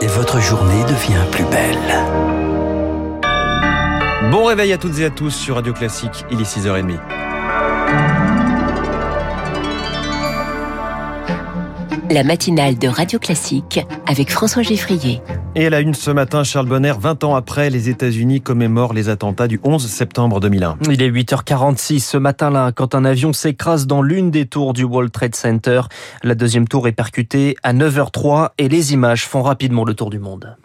et votre journée devient plus belle. Bon réveil à toutes et à tous sur Radio Classique, il est 6h30. La matinale de Radio Classique avec François Geffrier. Et à la une ce matin, Charles Bonner, 20 ans après, les États-Unis commémorent les attentats du 11 septembre 2001. Il est 8h46 ce matin-là quand un avion s'écrase dans l'une des tours du World Trade Center. La deuxième tour est percutée à 9h03 et les images font rapidement le tour du monde.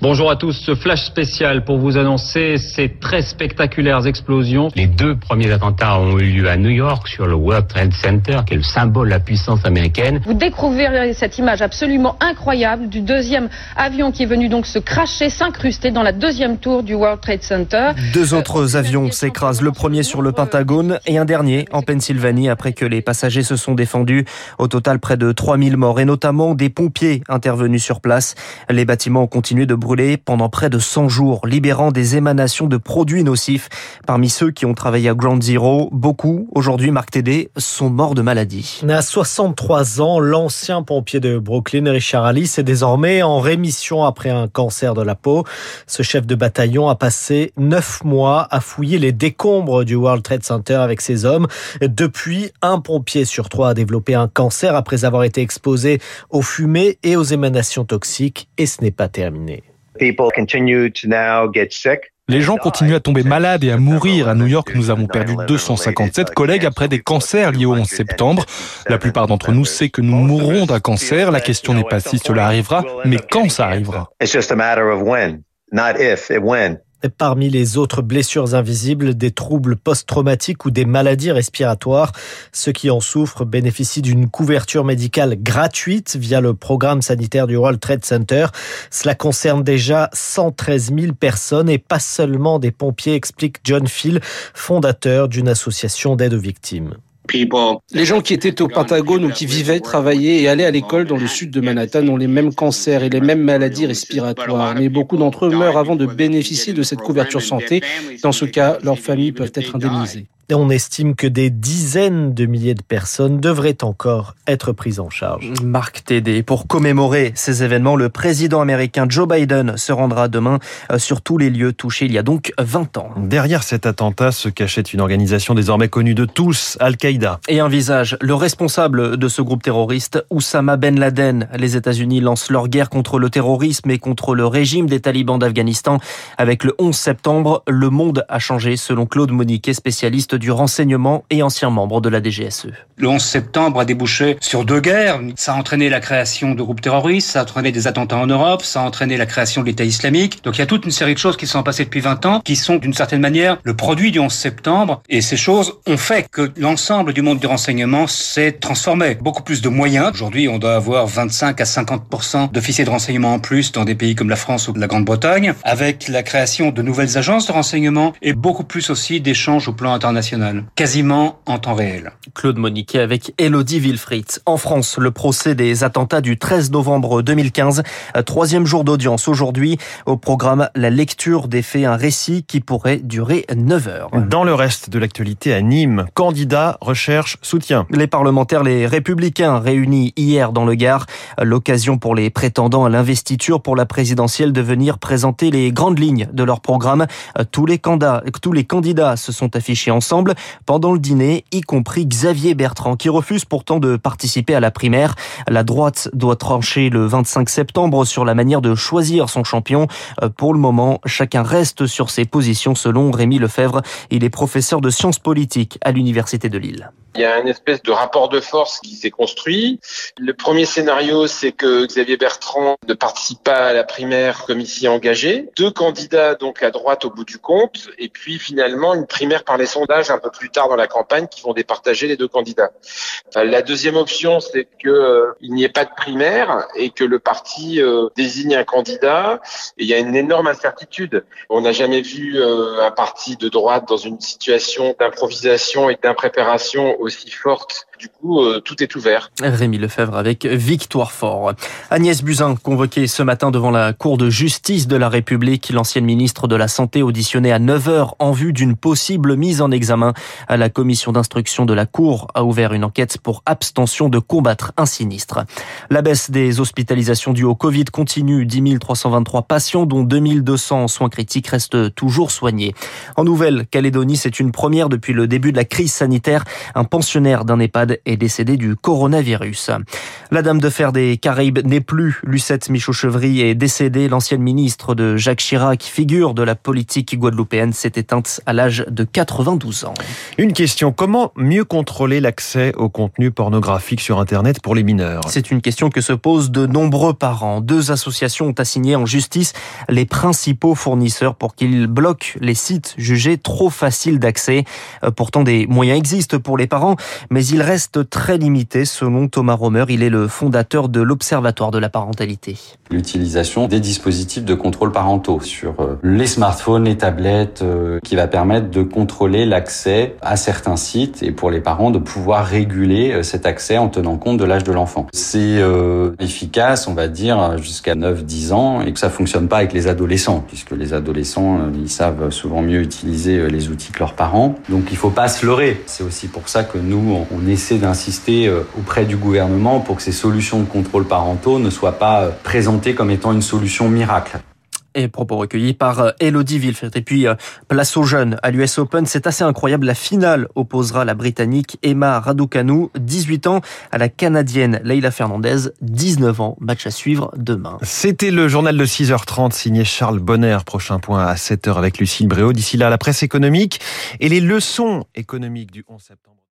Bonjour à tous, ce flash spécial pour vous annoncer ces très spectaculaires explosions. Les deux premiers attentats ont eu lieu à New York sur le World Trade Center, qui est le symbole de la puissance américaine. Vous découvrirez cette image absolument incroyable du deuxième avion qui est venu donc se cracher, s'incruster dans la deuxième tour du World Trade Center. Deux autres avions s'écrasent, le premier sur le Pentagone et un dernier en Pennsylvanie après que les passagers se sont défendus. Au total, près de 3000 morts et notamment des pompiers intervenus sur place. Les bâtiments ont continué de pendant près de 100 jours, libérant des émanations de produits nocifs. Parmi ceux qui ont travaillé à Ground Zero, beaucoup, aujourd'hui Marc Tédé, sont morts de maladie. À 63 ans, l'ancien pompier de Brooklyn, Richard Alice, est désormais en rémission après un cancer de la peau. Ce chef de bataillon a passé neuf mois à fouiller les décombres du World Trade Center avec ses hommes. Depuis, un pompier sur trois a développé un cancer après avoir été exposé aux fumées et aux émanations toxiques et ce n'est pas terminé. Les gens continuent à tomber malades et à mourir. À New York, nous avons perdu 257 collègues après des cancers liés au 11 septembre. La plupart d'entre nous sait que nous mourrons d'un cancer. La question n'est pas si cela arrivera, mais quand ça arrivera. Parmi les autres blessures invisibles, des troubles post-traumatiques ou des maladies respiratoires. Ceux qui en souffrent bénéficient d'une couverture médicale gratuite via le programme sanitaire du World Trade Center. Cela concerne déjà 113 000 personnes et pas seulement des pompiers, explique John Phil, fondateur d'une association d'aide aux victimes. Les gens qui étaient au Pentagone ou qui vivaient, travaillaient et allaient à l'école dans le sud de Manhattan ont les mêmes cancers et les mêmes maladies respiratoires. Mais beaucoup d'entre eux meurent avant de bénéficier de cette couverture santé. Dans ce cas, leurs familles peuvent être indemnisées. Et on estime que des dizaines de milliers de personnes devraient encore être prises en charge. Marc Tédé. Pour commémorer ces événements, le président américain Joe Biden se rendra demain euh, sur tous les lieux touchés il y a donc 20 ans. Derrière cet attentat se cachait une organisation désormais connue de tous, Al-Qaïda. Et un visage, le responsable de ce groupe terroriste, Oussama Ben Laden. Les États-Unis lancent leur guerre contre le terrorisme et contre le régime des talibans d'Afghanistan. Avec le 11 septembre, le monde a changé selon Claude Moniquet, spécialiste du renseignement et ancien membre de la DGSE. Le 11 septembre a débouché sur deux guerres. Ça a entraîné la création de groupes terroristes, ça a entraîné des attentats en Europe, ça a entraîné la création de l'État islamique. Donc il y a toute une série de choses qui sont passées depuis 20 ans, qui sont d'une certaine manière le produit du 11 septembre. Et ces choses ont fait que l'ensemble du monde du renseignement s'est transformé. Beaucoup plus de moyens. Aujourd'hui, on doit avoir 25 à 50% d'officiers de renseignement en plus dans des pays comme la France ou la Grande-Bretagne, avec la création de nouvelles agences de renseignement et beaucoup plus aussi d'échanges au plan international quasiment en temps réel. Claude Moniquet avec Elodie Wilfried. En France, le procès des attentats du 13 novembre 2015, troisième jour d'audience aujourd'hui. Au programme, la lecture des faits, un récit qui pourrait durer 9 heures. Dans le reste de l'actualité à Nîmes, candidats, recherche, soutien. Les parlementaires, les républicains réunis hier dans le Gard, l'occasion pour les prétendants à l'investiture pour la présidentielle de venir présenter les grandes lignes de leur programme. Tous les candidats, tous les candidats se sont affichés ensemble pendant le dîner, y compris Xavier Bertrand, qui refuse pourtant de participer à la primaire. La droite doit trancher le 25 septembre sur la manière de choisir son champion. Euh, pour le moment, chacun reste sur ses positions selon Rémi Lefebvre. Il est professeur de sciences politiques à l'Université de Lille. Il y a une espèce de rapport de force qui s'est construit. Le premier scénario, c'est que Xavier Bertrand ne participe pas à la primaire comme ici engagé. Deux candidats donc à droite au bout du compte, et puis finalement une primaire par les sondages un peu plus tard dans la campagne qui vont départager les deux candidats. Euh, la deuxième option, c'est que euh, il n'y ait pas de primaire et que le parti euh, désigne un candidat. Et il y a une énorme incertitude. On n'a jamais vu un parti de droite dans une situation d'improvisation et d'impréparation aussi forte Du coup, euh, tout est ouvert. Rémi Lefebvre avec Victoire Fort. Agnès Buzyn, convoquée ce matin devant la Cour de justice de la République, l'ancienne ministre de la Santé auditionnée à 9h en vue d'une possible mise en examen. La commission d'instruction de la Cour a ouvert une enquête pour abstention de combattre un sinistre. La baisse des hospitalisations dues au Covid continue. 10 323 patients, dont 2200 en soins critiques, restent toujours soignés. En Nouvelle-Calédonie, c'est une première depuis le début de la crise sanitaire. Un pensionnaire d'un EHPAD est décédé du coronavirus. La dame de fer des Caraïbes n'est plus. Lucette Michaud-Chevry est décédée. L'ancienne ministre de Jacques Chirac, figure de la politique guadeloupéenne, s'est éteinte à l'âge de 92 ans. Une question, comment mieux contrôler l'accès au contenu pornographique sur Internet pour les mineurs? C'est une question que se posent de nombreux parents. Deux associations ont assigné en justice les principaux fournisseurs pour qu'ils bloquent les sites jugés trop faciles d'accès. Euh, pourtant, des moyens existent pour les parents, mais ils restent très limités selon Thomas Romer. Il est le fondateur de l'Observatoire de la parentalité. L'utilisation des dispositifs de contrôle parentaux sur euh, les smartphones, les tablettes, euh, qui va permettre de contrôler l'accès à certains sites et pour les parents de pouvoir réguler cet accès en tenant compte de l'âge de l'enfant. C'est efficace, on va dire, jusqu'à 9-10 ans et que ça fonctionne pas avec les adolescents puisque les adolescents, ils savent souvent mieux utiliser les outils que leurs parents. Donc il faut pas se leurrer. C'est aussi pour ça que nous, on essaie d'insister auprès du gouvernement pour que ces solutions de contrôle parentaux ne soient pas présentées comme étant une solution miracle. Et propos recueillis par Elodie Villefert. Et puis, place aux jeunes à l'US Open. C'est assez incroyable. La finale opposera la Britannique Emma Raducanu, 18 ans, à la Canadienne Leila Fernandez, 19 ans. Match à suivre demain. C'était le journal de 6h30 signé Charles Bonner. Prochain point à 7h avec Lucille Bréau. D'ici là, la presse économique et les leçons économiques du 11 septembre.